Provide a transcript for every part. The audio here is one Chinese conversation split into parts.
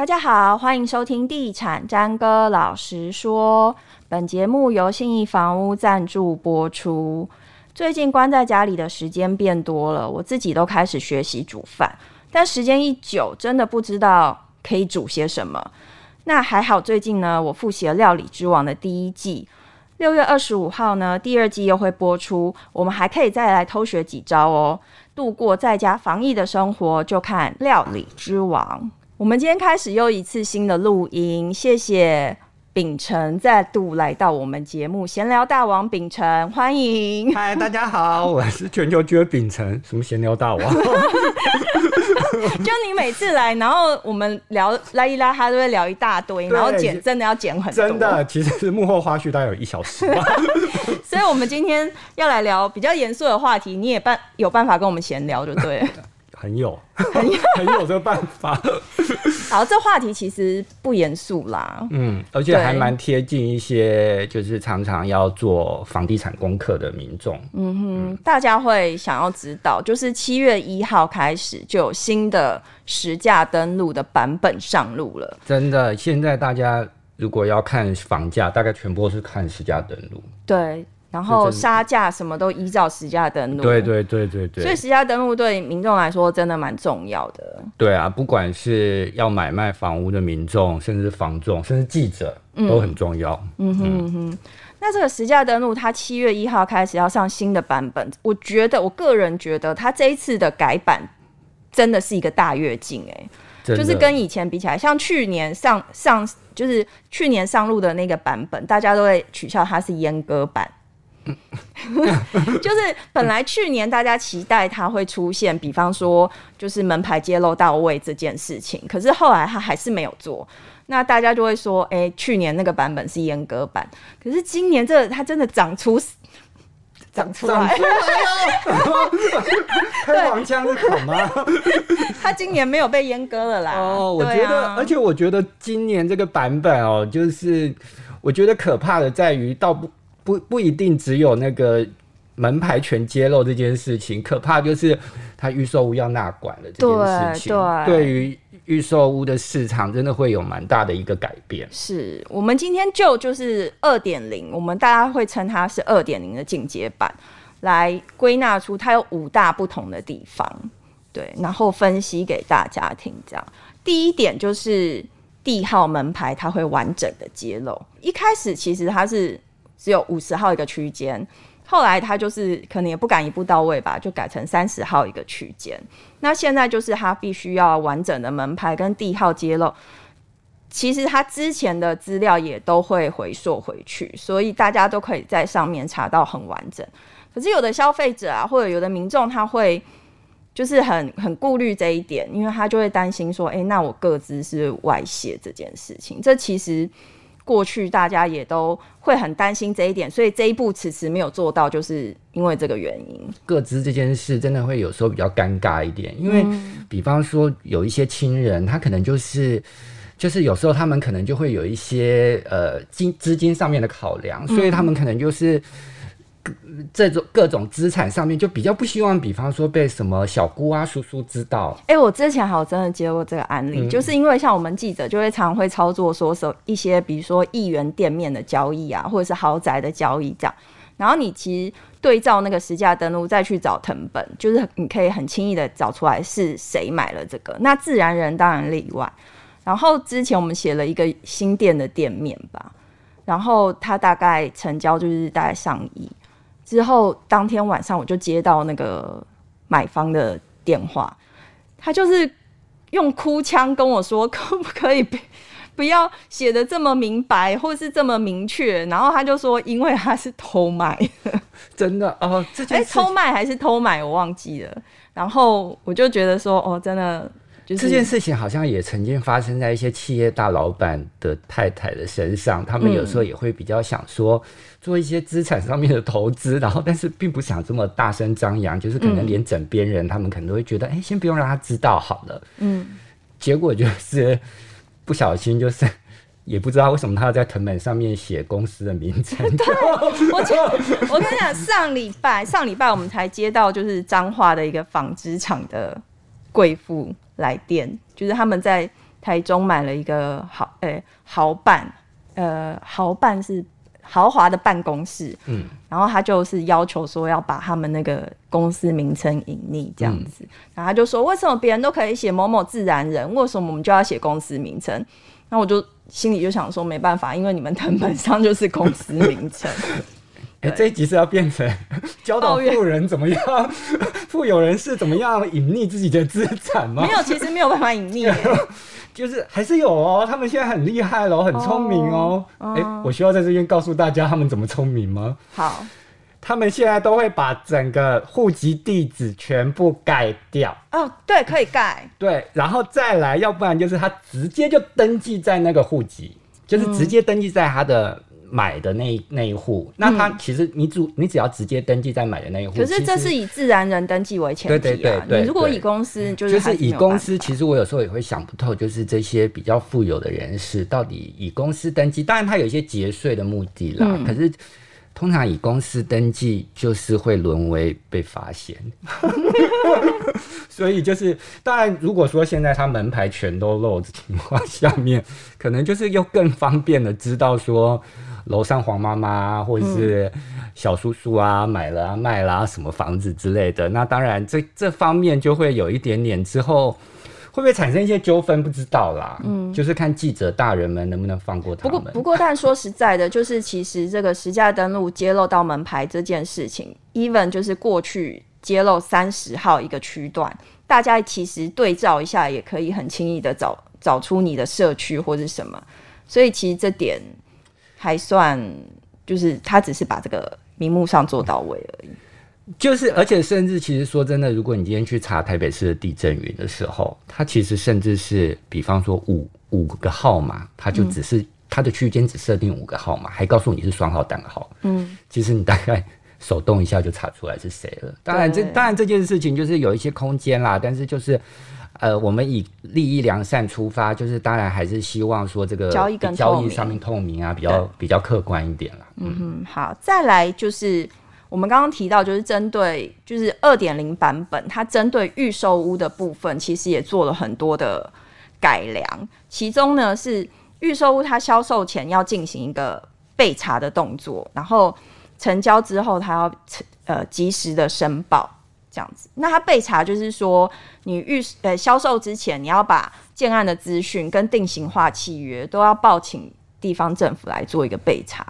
大家好，欢迎收听《地产詹哥老实说》。本节目由信义房屋赞助播出。最近关在家里的时间变多了，我自己都开始学习煮饭，但时间一久，真的不知道可以煮些什么。那还好，最近呢，我复习了《料理之王》的第一季，六月二十五号呢，第二季又会播出，我们还可以再来偷学几招哦。度过在家防疫的生活，就看《料理之王》。我们今天开始又一次新的录音，谢谢秉承再度来到我们节目，闲聊大王秉承，欢迎。嗨，大家好，我是全球觉秉承，什么闲聊大王？就你每次来，然后我们聊拉一拉，他都会聊一大堆，然后剪真的要剪很多。真的，其实是幕后花絮，大概有一小时吧。所以，我们今天要来聊比较严肃的话题，你也办有办法跟我们闲聊，就对了。很有，很有，很有这个办法。好，这话题其实不严肃啦。嗯，而且还蛮贴近一些，就是常常要做房地产功课的民众。嗯哼，大家会想要知道，就是七月一号开始就有新的实价登录的版本上路了。真的，现在大家如果要看房价，大概全部都是看实价登录。对。然后杀价什么都依照实价登录，对对对对对，所以实价登录对民众来说真的蛮重要的。对啊，不管是要买卖房屋的民众，甚至房仲，甚至记者，都很重要。嗯，嗯哼嗯哼。那这个实价登录，它七月一号开始要上新的版本，我觉得我个人觉得，它这一次的改版真的是一个大跃进哎，就是跟以前比起来，像去年上上就是去年上路的那个版本，大家都会取笑它是阉割版。就是本来去年大家期待它会出现，比方说就是门牌揭露到位这件事情，可是后来它还是没有做，那大家就会说，哎、欸，去年那个版本是阉割版，可是今年这个它真的长出 长出来，开黄腔是好吗？它今年没有被阉割了啦。哦，我觉得，啊、而且我觉得今年这个版本哦，就是我觉得可怕的在于倒不。不不一定只有那个门牌全揭露这件事情，可怕就是他预售屋要纳管了这件事情，对，对于预售屋的市场真的会有蛮大的一个改变。是我们今天就就是二点零，我们大家会称它是二点零的进阶版，来归纳出它有五大不同的地方，对，然后分析给大家听。这样，第一点就是地号门牌它会完整的揭露，一开始其实它是。只有五十号一个区间，后来他就是可能也不敢一步到位吧，就改成三十号一个区间。那现在就是他必须要完整的门牌跟地号揭露，其实他之前的资料也都会回溯回去，所以大家都可以在上面查到很完整。可是有的消费者啊，或者有的民众他会就是很很顾虑这一点，因为他就会担心说，哎、那我个资是外泄这件事情，这其实。过去大家也都会很担心这一点，所以这一步迟迟没有做到，就是因为这个原因。各资这件事真的会有时候比较尴尬一点，因为比方说有一些亲人，他可能就是就是有时候他们可能就会有一些呃金资金上面的考量，所以他们可能就是。这种各种资产上面就比较不希望，比方说被什么小姑啊、叔叔知道。哎、欸，我之前好真的接过这个案例，嗯、就是因为像我们记者就会常会操作说说一些，比如说亿元店面的交易啊，或者是豪宅的交易这样。然后你其实对照那个实价登录再去找成本，就是你可以很轻易的找出来是谁买了这个。那自然人当然例外。然后之前我们写了一个新店的店面吧，然后它大概成交就是大概上亿。之后当天晚上我就接到那个买方的电话，他就是用哭腔跟我说，可不可以不要写的这么明白，或是这么明确？然后他就说，因为他是偷卖，真的哦，这哎、欸，偷卖还是偷买，我忘记了。然后我就觉得说，哦，真的。这件事情好像也曾经发生在一些企业大老板的太太的身上，他们有时候也会比较想说做一些资产上面的投资，然后但是并不想这么大声张扬，就是可能连枕边人他们可能都会觉得，哎，先不用让他知道好了。嗯，结果就是不小心就是 也不知道为什么他要在藤本上面写公司的名称。对，我前我跟你讲，上礼拜上礼拜我们才接到就是彰化的一个纺织厂的贵妇来电，就是他们在台中买了一个豪诶、欸、豪办，呃豪办是豪华的办公室，嗯，然后他就是要求说要把他们那个公司名称隐匿这样子，嗯、然后他就说为什么别人都可以写某某自然人，为什么我们就要写公司名称？那我就心里就想说没办法，因为你们藤本上就是公司名称。哎、欸，这一集是要变成 教导富人怎么样，富有人士怎么样隐匿自己的资产吗？没有，其实没有办法隐匿，就是还是有哦。他们现在很厉害喽，很聪明哦。哎、哦欸，我需要在这边告诉大家他们怎么聪明吗？好，他们现在都会把整个户籍地址全部盖掉。哦，对，可以盖。对，然后再来，要不然就是他直接就登记在那个户籍，就是直接登记在他的。嗯买的那那一户，那他其实你主你只要直接登记在买的那一户，可是这是以自然人登记为前提啊。对对对对，你如果以公司就是就是以公司，其实我有时候也会想不透，就是这些比较富有的人士到底以公司登记，当然他有一些节税的目的啦，嗯、可是通常以公司登记就是会沦为被发现，所以就是当然如果说现在他门牌全都漏的情况下面，可能就是又更方便的知道说。楼上黄妈妈或者是小叔叔啊，嗯、买了啊卖了啊什么房子之类的，那当然这这方面就会有一点点之后会不会产生一些纠纷，不知道啦。嗯，就是看记者大人们能不能放过他们。不过不过，但说实在的，就是其实这个实价登录揭露到门牌这件事情，even 就是过去揭露三十号一个区段，大家其实对照一下，也可以很轻易的找找出你的社区或者什么，所以其实这点。还算，就是他只是把这个名目上做到位而已。就是，而且甚至其实说真的，如果你今天去查台北市的地震云的时候，它其实甚至是，比方说五五个号码，它就只是它的区间只设定五个号码，还告诉你是双号单号。嗯，其实你大概 手动一下就查出来是谁了。当然这，这当然这件事情就是有一些空间啦，但是就是。呃，我们以利益良善出发，就是当然还是希望说这个交易跟交易上面透明啊，比较比较客观一点啦。嗯哼，好，再来就是我们刚刚提到，就是针对就是二点零版本，它针对预售屋的部分，其实也做了很多的改良。其中呢是预售屋，它销售前要进行一个备查的动作，然后成交之后，它要呃及时的申报。这样子，那他备查就是说，你预呃销售之前，你要把建案的资讯跟定型化契约都要报请地方政府来做一个备查。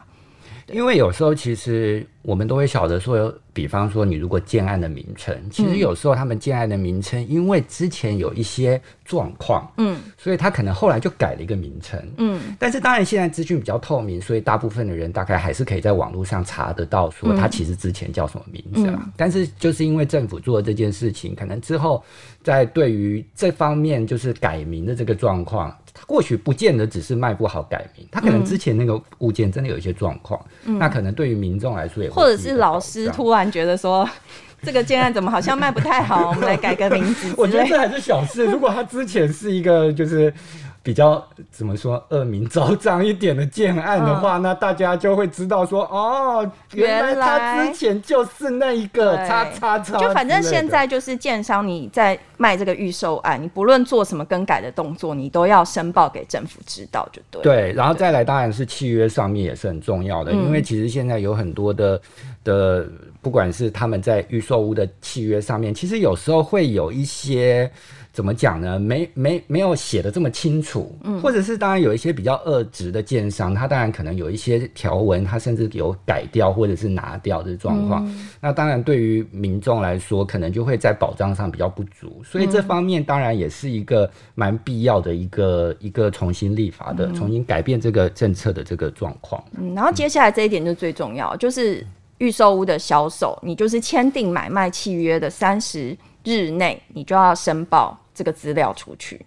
因为有时候其实我们都会晓得说，比方说你如果建案的名称，其实有时候他们建案的名称，因为之前有一些状况，嗯，所以他可能后来就改了一个名称，嗯。但是当然现在资讯比较透明，所以大部分的人大概还是可以在网络上查得到说他其实之前叫什么名字啊。但是就是因为政府做的这件事情，可能之后在对于这方面就是改名的这个状况。他或许不见得只是卖不好改名，他可能之前那个物件真的有一些状况，嗯、那可能对于民众来说也，或者是老师突然觉得说，这个建案怎么好像卖不太好，我们来改个名字。我觉得这还是小事，如果他之前是一个就是。比较怎么说恶名昭彰一点的建案的话，嗯、那大家就会知道说哦，原来他之前就是那一个叉叉叉。就反正现在就是建商你在卖这个预售案，你不论做什么更改的动作，你都要申报给政府知道就对。对，然后再来当然是契约上面也是很重要的，因为其实现在有很多的的，不管是他们在预售屋的契约上面，其实有时候会有一些。怎么讲呢？没没没有写的这么清楚，嗯，或者是当然有一些比较恶质的建商，他当然可能有一些条文，他甚至有改掉或者是拿掉的状况。嗯、那当然对于民众来说，可能就会在保障上比较不足，所以这方面当然也是一个蛮必要的一个一个重新立法的、嗯、重新改变这个政策的这个状况。嗯，然后接下来这一点就最重要，就是预售屋的销售，你就是签订买卖契约的三十日内，你就要申报这个资料出去。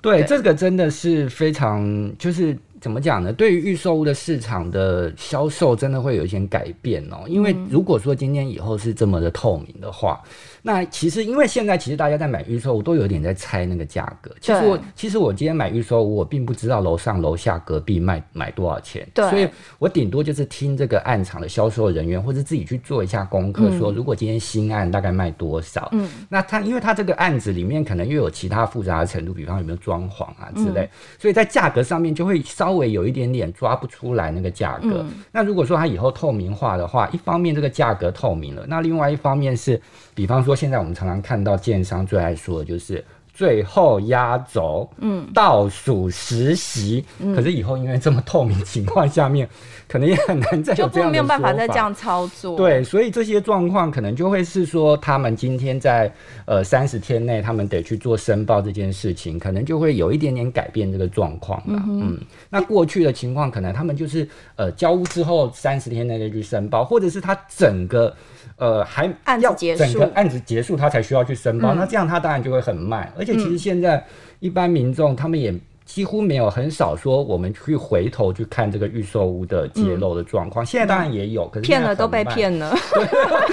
对，对这个真的是非常，就是怎么讲呢？对于预售屋的市场的销售，真的会有一些改变哦。因为如果说今天以后是这么的透明的话，那其实因为现在其实大家在买预售我都有点在猜那个价格。其实我其实我今天买预售屋，我并不知道楼上楼下隔壁卖买多少钱。对，所以我顶多就是听这个案场的销售人员，或者自己去做一下功课，说如果今天新案大概卖多少。嗯，那他因为他这个案子里面可能又有其他复杂的程度，比方有没有装潢啊之类，嗯、所以在价格上面就会稍微有一点点抓不出来那个价格。嗯、那如果说他以后透明化的话，一方面这个价格透明了，那另外一方面是，比方说现在我们常常看到建商最爱说的就是。最后压轴，嗯，倒数实习，嗯，可是以后因为这么透明情况下面，可能也很难再有这样，就没有办法再这样操作。对，所以这些状况可能就会是说，他们今天在呃三十天内，他们得去做申报这件事情，可能就会有一点点改变这个状况了。嗯，嗯，那过去的情况，可能他们就是呃交屋之后三十天内就去申报，或者是他整个。呃，还要整个案子结束，他才需要去申报。嗯、那这样他当然就会很慢。而且其实现在一般民众他们也几乎没有很少说我们去回头去看这个预售屋的揭露的状况。嗯、现在当然也有，可是骗了都被骗了。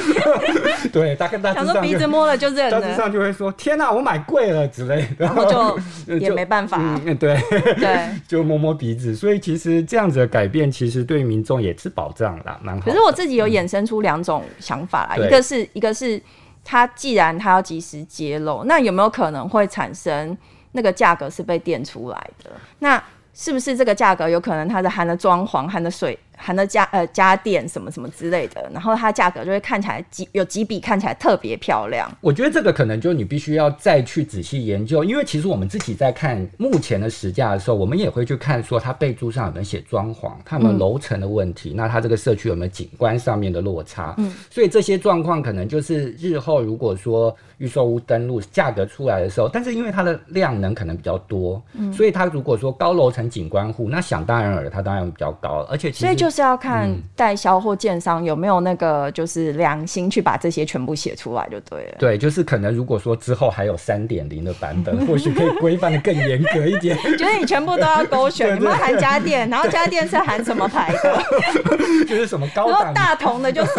对，大概大致上鼻子摸了就认了，大致上就会说天哪、啊，我买贵了之类的，然后就 也没办法。嗯，对对，就摸摸鼻子。所以其实这样子的改变，其实对民众也是保障啦，蛮好。可是我自己有衍生出两种想法啦，嗯、一个是一个是他既然他要及时揭露，那有没有可能会产生？那个价格是被垫出来的，那是不是这个价格有可能它的含的装潢、含的水？含的家呃家电什么什么之类的，然后它价格就会看起来几有几笔看起来特别漂亮。我觉得这个可能就你必须要再去仔细研究，因为其实我们自己在看目前的实价的时候，我们也会去看说它备注上有没有写装潢，它有没有楼层的问题，嗯、那它这个社区有没有景观上面的落差。嗯，所以这些状况可能就是日后如果说预售屋登录价格出来的时候，但是因为它的量能可能比较多，嗯，所以它如果说高楼层景观户，那想当然尔它当然比较高，而且其实所以就是要看代销或建商有没有那个就是良心去把这些全部写出来就对了。对，就是可能如果说之后还有三点零的版本，或许可以规范的更严格一点。就是你全部都要勾选，你们要含家电？然后家电是含什么牌的？就是什么高档？然后大同的，就是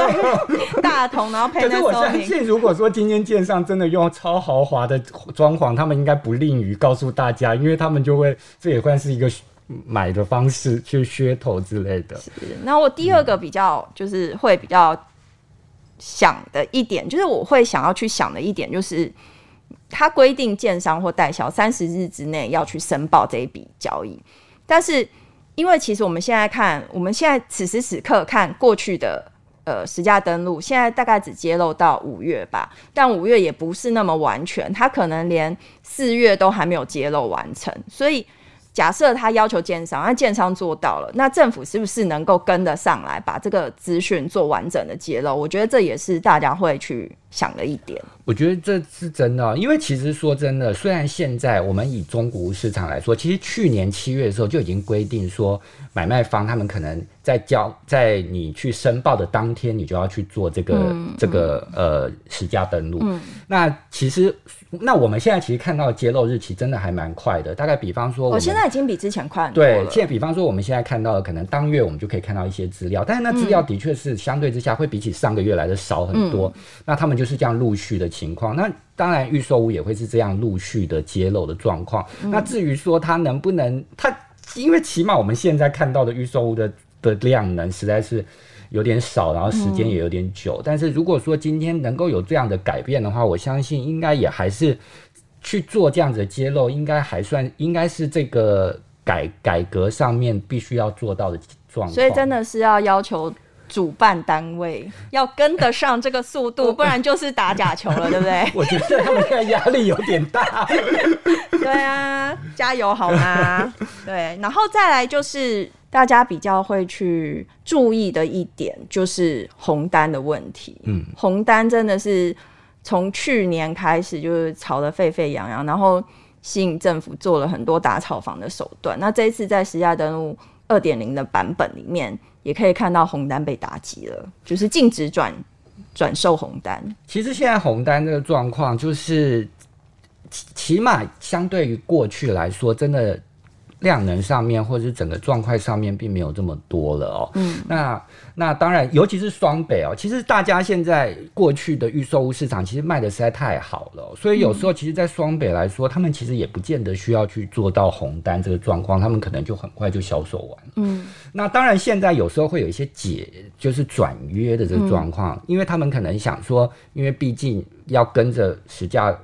大同，然后配那。可是我相信，如果说今天建商真的用超豪华的装潢，他们应该不吝于告诉大家，因为他们就会这也算是一个。买的方式去噱头之类的。是，那我第二个比较就是会比较想的一点，就是我会想要去想的一点，就是他规定建商或代销三十日之内要去申报这一笔交易。但是因为其实我们现在看，我们现在此时此刻看过去的呃实价登录，现在大概只揭露到五月吧，但五月也不是那么完全，他可能连四月都还没有揭露完成，所以。假设他要求建商，那建商做到了，那政府是不是能够跟得上来，把这个资讯做完整的揭露？我觉得这也是大家会去想了一点。我觉得这是真的，因为其实说真的，虽然现在我们以中古市场来说，其实去年七月的时候就已经规定说，买卖方他们可能在交在你去申报的当天，你就要去做这个、嗯、这个呃实价登录。嗯、那其实。那我们现在其实看到的揭露日期真的还蛮快的，大概比方说，我现在已经比之前快很多了。对，现在比方说我们现在看到的，可能当月我们就可以看到一些资料，但是那资料的确是相对之下会比起上个月来的少很多。嗯、那他们就是这样陆续的情况。那当然预售屋也会是这样陆续的揭露的状况。嗯、那至于说它能不能，它因为起码我们现在看到的预售屋的的量能实在是。有点少，然后时间也有点久。嗯、但是如果说今天能够有这样的改变的话，我相信应该也还是去做这样子的揭露，应该还算应该是这个改改革上面必须要做到的状况。所以真的是要要求主办单位要跟得上这个速度，不然就是打假球了，对不对？我觉得他们现在压力有点大。对啊，加油好吗？对，然后再来就是。大家比较会去注意的一点就是红单的问题。嗯，红单真的是从去年开始就是吵得沸沸扬扬，然后吸引政府做了很多打炒房的手段。那这一次在实价登录二点零的版本里面，也可以看到红单被打击了，就是禁止转转售红单。其实现在红单这个状况，就是起码相对于过去来说，真的。量能上面，或者是整个状况上面，并没有这么多了哦。嗯，那那当然，尤其是双北哦，其实大家现在过去的预售屋市场，其实卖的实在太好了，所以有时候其实，在双北来说，他们其实也不见得需要去做到红单这个状况，他们可能就很快就销售完。嗯，那当然，现在有时候会有一些解，就是转约的这个状况，因为他们可能想说，因为毕竟要跟着实价。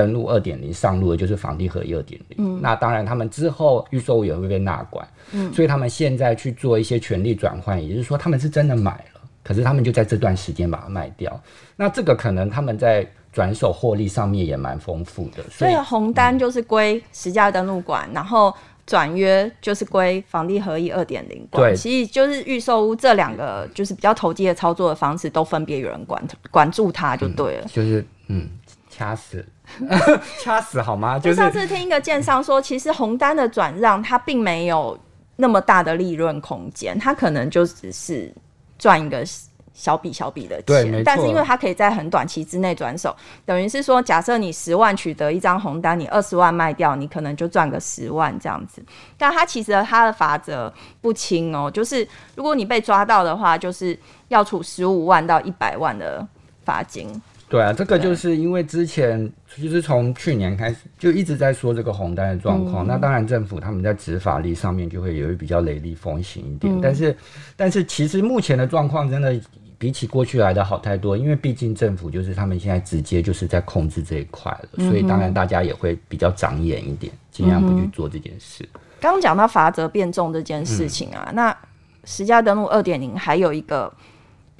登录二点零上路的就是房地合一二点零，那当然他们之后预售也会被纳管，嗯，所以他们现在去做一些权利转换，也就是说他们是真的买了，可是他们就在这段时间把它卖掉，那这个可能他们在转手获利上面也蛮丰富的，所以，红单就是归实价登录管，嗯、然后转约就是归房地合一二点零管，对，其实就是预售屋这两个就是比较投机的操作的方式都分别有人管管住它就对了，嗯、就是嗯掐死。掐死好吗？就是上次听一个建商说，其实红单的转让，它并没有那么大的利润空间，它可能就只是赚一个小笔小笔的钱。对，但是因为它可以在很短期之内转手，等于是说，假设你十万取得一张红单，你二十万卖掉，你可能就赚个十万这样子。但它其实它的法则不轻哦，就是如果你被抓到的话，就是要处十五万到一百万的罚金。对啊，这个就是因为之前其实从去年开始就一直在说这个红单的状况。嗯、那当然政府他们在执法力上面就会有比较雷厉风行一点。嗯、但是，但是其实目前的状况真的比起过去来的好太多。因为毕竟政府就是他们现在直接就是在控制这一块了，嗯、所以当然大家也会比较长眼一点，尽量不去做这件事。刚刚讲到罚则变重这件事情啊，嗯、那十家登录二点零还有一个。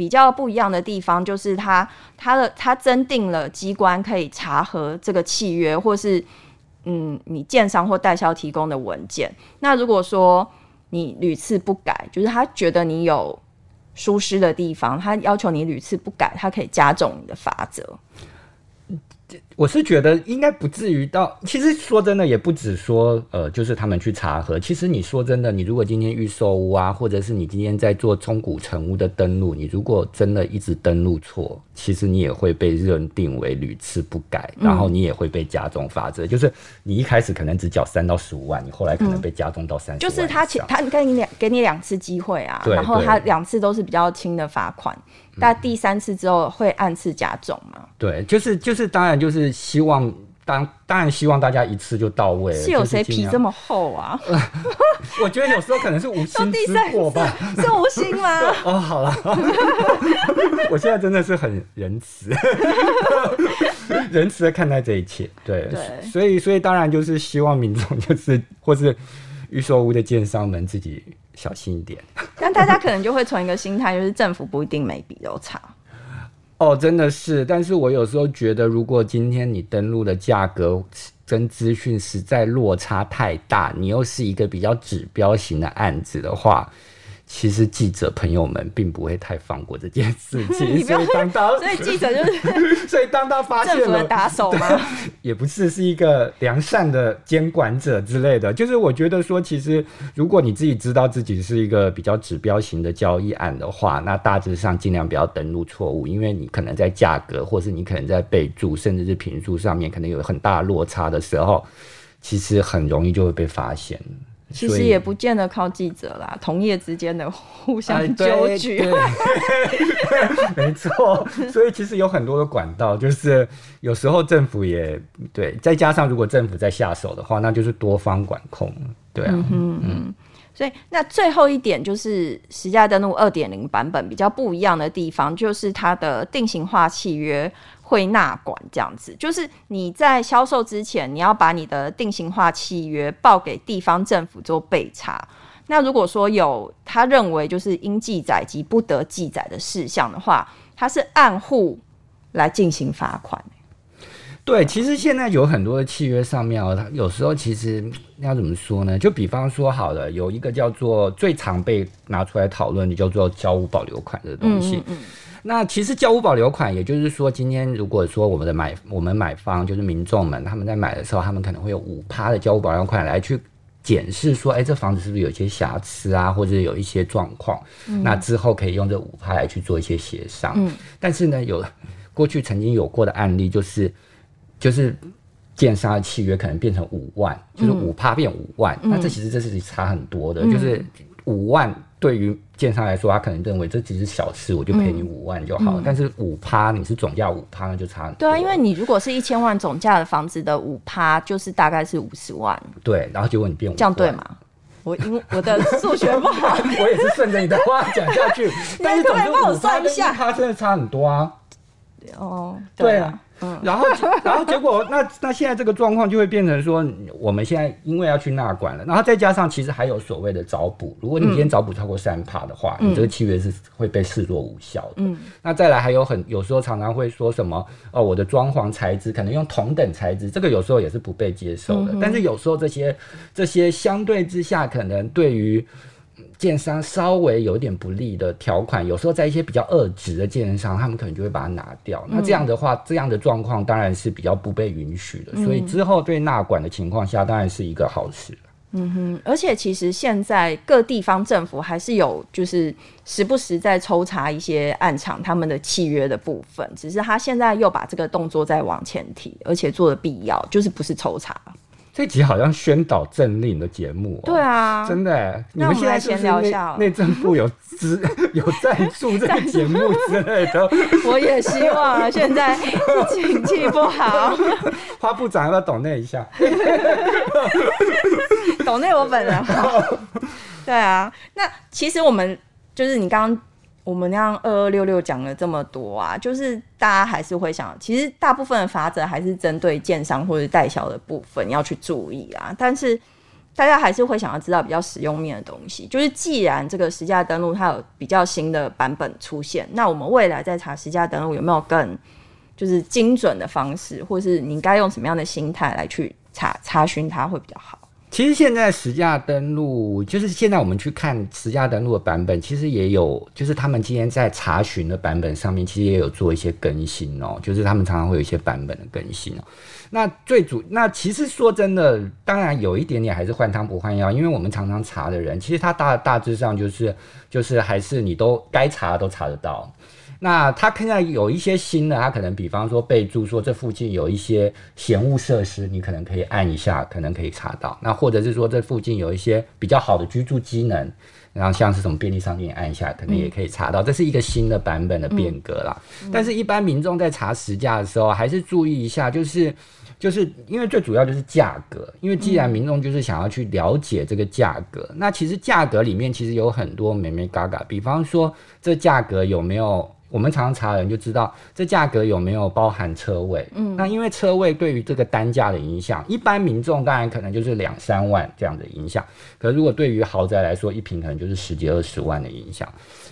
比较不一样的地方就是他他的他征订了机关可以查核这个契约，或是嗯，你建商或代销提供的文件。那如果说你屡次不改，就是他觉得你有疏失的地方，他要求你屡次不改，他可以加重你的罚则。我是觉得应该不至于到，其实说真的也不止说，呃，就是他们去查核。其实你说真的，你如果今天预售屋啊，或者是你今天在做中古成屋的登录，你如果真的一直登录错，其实你也会被认定为屡次不改，然后你也会被加重罚则。嗯、就是你一开始可能只缴三到十五万，你后来可能被加重到三十万。就是他前他给你两给你两次机会啊，然后他两次都是比较轻的罚款。但第三次之后会按次加重吗？对，就是就是，当然就是希望当当然希望大家一次就到位。是有谁皮这么厚啊？我觉得有时候可能是无心之过吧。是无心吗？哦，好了，我现在真的是很仁慈，仁慈的看待这一切。对，对所以所以当然就是希望民众就是或是预售屋的建商们自己。小心一点，但大家可能就会存一个心态，就是政府不一定每笔都查。哦，真的是。但是我有时候觉得，如果今天你登录的价格跟资讯实在落差太大，你又是一个比较指标型的案子的话。其实记者朋友们并不会太放过这件事情，所以当当，所以记者就是，所以当他发现了，打手吗？也不是，是一个良善的监管者之类的。就是我觉得说，其实如果你自己知道自己是一个比较指标型的交易案的话，那大致上尽量不要登录错误，因为你可能在价格，或是你可能在备注，甚至是评述上面，可能有很大的落差的时候，其实很容易就会被发现。其实也不见得靠记者啦，同业之间的互相纠举，没错。所以其实有很多的管道，就是有时候政府也对，再加上如果政府在下手的话，那就是多方管控，对啊，嗯嗯。所以那最后一点就是实价登录二点零版本比较不一样的地方，就是它的定型化契约。会纳管这样子，就是你在销售之前，你要把你的定型化契约报给地方政府做备查。那如果说有他认为就是应记载及不得记载的事项的话，他是按户来进行罚款。对，其实现在有很多的契约上面哦，它有时候其实要怎么说呢？就比方说，好了，有一个叫做最常被拿出来讨论的，叫做交屋保留款的东西。嗯嗯那其实交屋保留款，也就是说，今天如果说我们的买我们买方就是民众们，他们在买的时候，他们可能会有五趴的交屋保留款来去检视说，哎，这房子是不是有一些瑕疵啊，或者有一些状况？嗯、那之后可以用这五趴来去做一些协商。嗯、但是呢，有过去曾经有过的案例，就是就是建商的契约可能变成五万，就是五趴变五万，嗯、那这其实这是差很多的，嗯、就是五万对于建商来说，他可能认为这只是小事，我就赔你五万就好了。嗯、但是五趴你是总价五趴，那就差很多。对啊，因为你如果是一千万总价的房子的五趴，就是大概是五十万。对，然后结果你变五万，这样对吗？我因为我的数学不好，我也是顺着你的话讲下去。但是总之五趴跟一趴真的差很多啊。哦，对啊。嗯，然后，然后结果，那那现在这个状况就会变成说，我们现在因为要去纳管了，然后再加上其实还有所谓的找补，如果你今天找补超过三帕的话，嗯、你这个契约是会被视作无效的。嗯，那再来还有很有时候常常会说什么哦，我的装潢材质可能用同等材质，这个有时候也是不被接受的。嗯、但是有时候这些这些相对之下，可能对于建商稍微有点不利的条款，有时候在一些比较恶质的建商，他们可能就会把它拿掉。嗯、那这样的话，这样的状况当然是比较不被允许的。嗯、所以之后对纳管的情况下，当然是一个好事。嗯哼，而且其实现在各地方政府还是有，就是时不时在抽查一些案场他们的契约的部分，只是他现在又把这个动作再往前提，而且做的必要，就是不是抽查。这集好像宣导政令的节目。哦，对啊，真的。那我们现在闲聊一下，内政部有资 有赞助这个节目 之类的。我也希望，现在经济不好，花部长要不要抖内一下？懂那我本人好。对啊，那其实我们就是你刚刚。我们那样二二六六讲了这么多啊，就是大家还是会想，其实大部分的法则还是针对建商或者代销的部分要去注意啊。但是大家还是会想要知道比较实用面的东西，就是既然这个实价登录它有比较新的版本出现，那我们未来在查实价登录有没有更就是精准的方式，或是你该用什么样的心态来去查查询它会比较好？其实现在实价登录，就是现在我们去看实价登录的版本，其实也有，就是他们今天在查询的版本上面，其实也有做一些更新哦。就是他们常常会有一些版本的更新哦。那最主，那其实说真的，当然有一点点还是换汤不换药，因为我们常常查的人，其实他大大致上就是就是还是你都该查都查得到。那他现在有一些新的，他可能比方说备注说这附近有一些闲物设施，你可能可以按一下，可能可以查到。那或者是说这附近有一些比较好的居住机能，然后像是什么便利商店按一下，可能也可以查到。这是一个新的版本的变革啦。但是，一般民众在查实价的时候，还是注意一下，就是就是因为最主要就是价格，因为既然民众就是想要去了解这个价格，那其实价格里面其实有很多美美嘎嘎，比方说这价格有没有。我们常常查人就知道这价格有没有包含车位。嗯，那因为车位对于这个单价的影响，一般民众当然可能就是两三万这样的影响。可是如果对于豪宅来说，一平可能就是十几二十万的影响。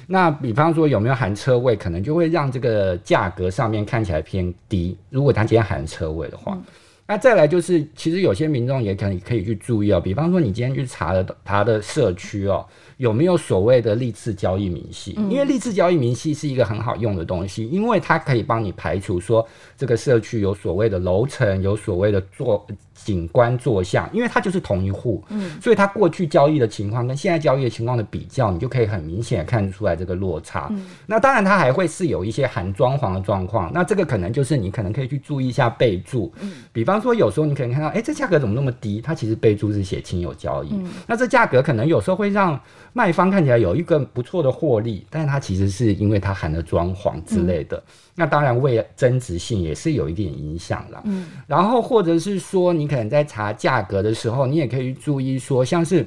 那比方说有没有含车位，可能就会让这个价格上面看起来偏低。如果他今天含车位的话，嗯、那再来就是其实有些民众也可以可以去注意哦。比方说你今天去查了他的社区哦。有没有所谓的历次交易明细？因为历次交易明细是一个很好用的东西，因为它可以帮你排除说这个社区有所谓的楼层，有所谓的做。景观坐向，因为它就是同一户，嗯，所以它过去交易的情况跟现在交易的情况的比较，你就可以很明显看出来这个落差。嗯，那当然它还会是有一些含装潢的状况，那这个可能就是你可能可以去注意一下备注，嗯，比方说有时候你可能看到，哎，这价格怎么那么低？它其实备注是写亲友交易，嗯，那这价格可能有时候会让卖方看起来有一个不错的获利，但是它其实是因为它含了装潢之类的。嗯那当然，为增值性也是有一点影响了。嗯，然后或者是说，你可能在查价格的时候，你也可以注意说，像是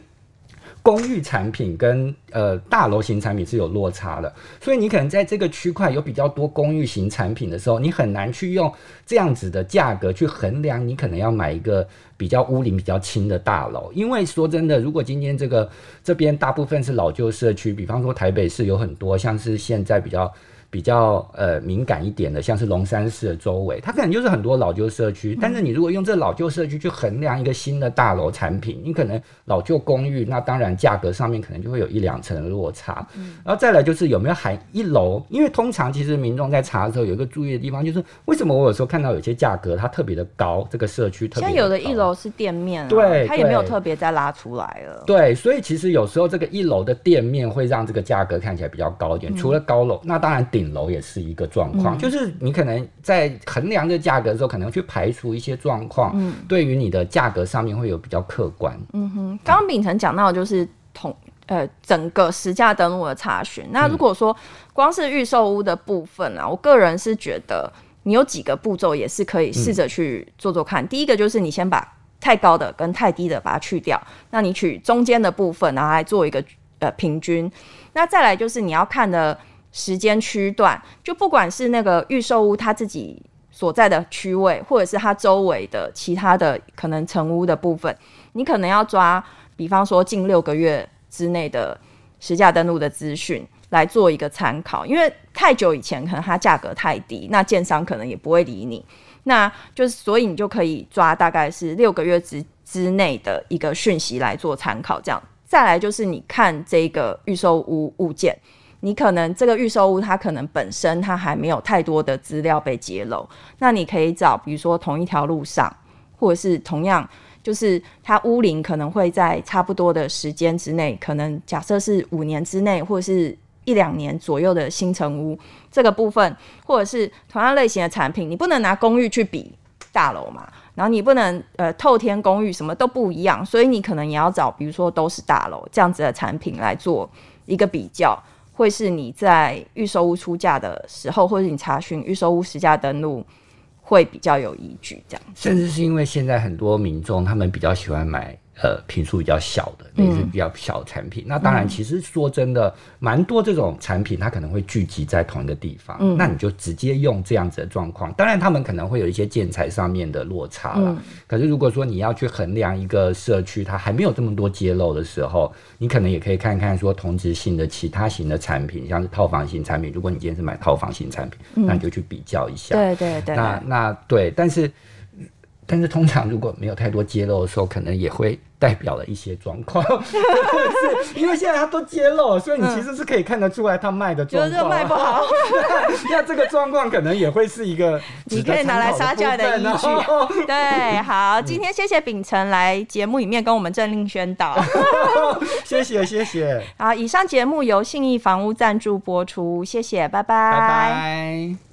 公寓产品跟呃大楼型产品是有落差的，所以你可能在这个区块有比较多公寓型产品的时候，你很难去用这样子的价格去衡量，你可能要买一个比较屋龄比较轻的大楼，因为说真的，如果今天这个这边大部分是老旧社区，比方说台北市有很多像是现在比较。比较呃敏感一点的，像是龙山寺的周围，它可能就是很多老旧社区。但是你如果用这老旧社区去衡量一个新的大楼产品，你可能老旧公寓，那当然价格上面可能就会有一两层的落差。嗯，然后再来就是有没有含一楼，因为通常其实民众在查的时候有一个注意的地方，就是为什么我有时候看到有些价格它特别的高，这个社区特别。像有的一楼是店面，对，它也没有特别再拉出来了。对，所以其实有时候这个一楼的店面会让这个价格看起来比较高一点。除了高楼，那当然顶。顶楼也是一个状况，嗯、就是你可能在衡量这价格的时候，可能去排除一些状况，嗯，对于你的价格上面会有比较客观。嗯哼，刚刚秉承讲到就是同呃整个实价登录的查询。那如果说光是预售屋的部分啊，我个人是觉得你有几个步骤也是可以试着去做做看。嗯、第一个就是你先把太高的跟太低的把它去掉，那你取中间的部分，然后来做一个呃平均。那再来就是你要看的时间区段，就不管是那个预售屋它自己所在的区位，或者是它周围的其他的可能成屋的部分，你可能要抓，比方说近六个月之内的实价登录的资讯来做一个参考，因为太久以前可能它价格太低，那建商可能也不会理你。那就是，所以你就可以抓大概是六个月之之内的一个讯息来做参考，这样。再来就是你看这个预售屋物件，你可能这个预售屋它可能本身它还没有太多的资料被揭露，那你可以找比如说同一条路上，或者是同样就是它屋龄可能会在差不多的时间之内，可能假设是五年之内，或者是。一两年左右的新成屋这个部分，或者是同样类型的产品，你不能拿公寓去比大楼嘛？然后你不能呃透天公寓什么都不一样，所以你可能也要找比如说都是大楼这样子的产品来做一个比较，会是你在预售屋出价的时候，或者你查询预售屋实价登录会比较有依据。这样，甚至是因为现在很多民众他们比较喜欢买。呃，坪数比较小的，也是比较小的产品。嗯、那当然，其实说真的，蛮、嗯、多这种产品，它可能会聚集在同一个地方。嗯，那你就直接用这样子的状况。当然，他们可能会有一些建材上面的落差了。嗯、可是，如果说你要去衡量一个社区，它还没有这么多揭露的时候，你可能也可以看看说同质性的其他型的产品，像是套房型产品。如果你今天是买套房型产品，嗯、那你就去比较一下。对对对。那那对，但是但是通常如果没有太多揭露的时候，可能也会。代表了一些状况，是 因为现在他都揭露，所以你其实是可以看得出来他卖的状况，就是卖不好。那这个状况可能也会是一个你可以拿来杀价的依据。对，好，今天谢谢秉承来节目里面跟我们政令宣导，谢谢谢谢。好，以上节目由信义房屋赞助播出，谢谢，拜拜，拜拜。